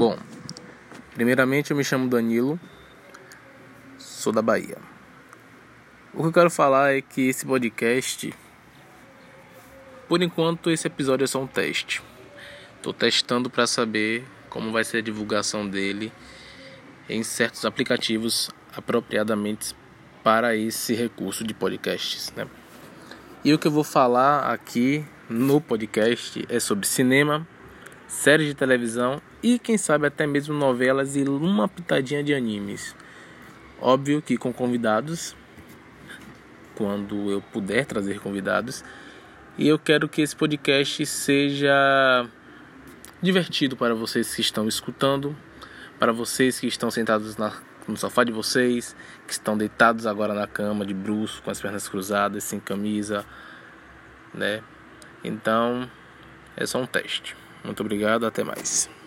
Bom, primeiramente eu me chamo Danilo, sou da Bahia. O que eu quero falar é que esse podcast, por enquanto, esse episódio é só um teste. Estou testando para saber como vai ser a divulgação dele em certos aplicativos apropriadamente para esse recurso de podcasts. Né? E o que eu vou falar aqui no podcast é sobre cinema, séries de televisão e quem sabe até mesmo novelas e uma pitadinha de animes. Óbvio que com convidados, quando eu puder trazer convidados. E eu quero que esse podcast seja divertido para vocês que estão escutando, para vocês que estão sentados na, no sofá de vocês, que estão deitados agora na cama de bruxo, com as pernas cruzadas, sem camisa, né? Então, é só um teste. Muito obrigado, até mais.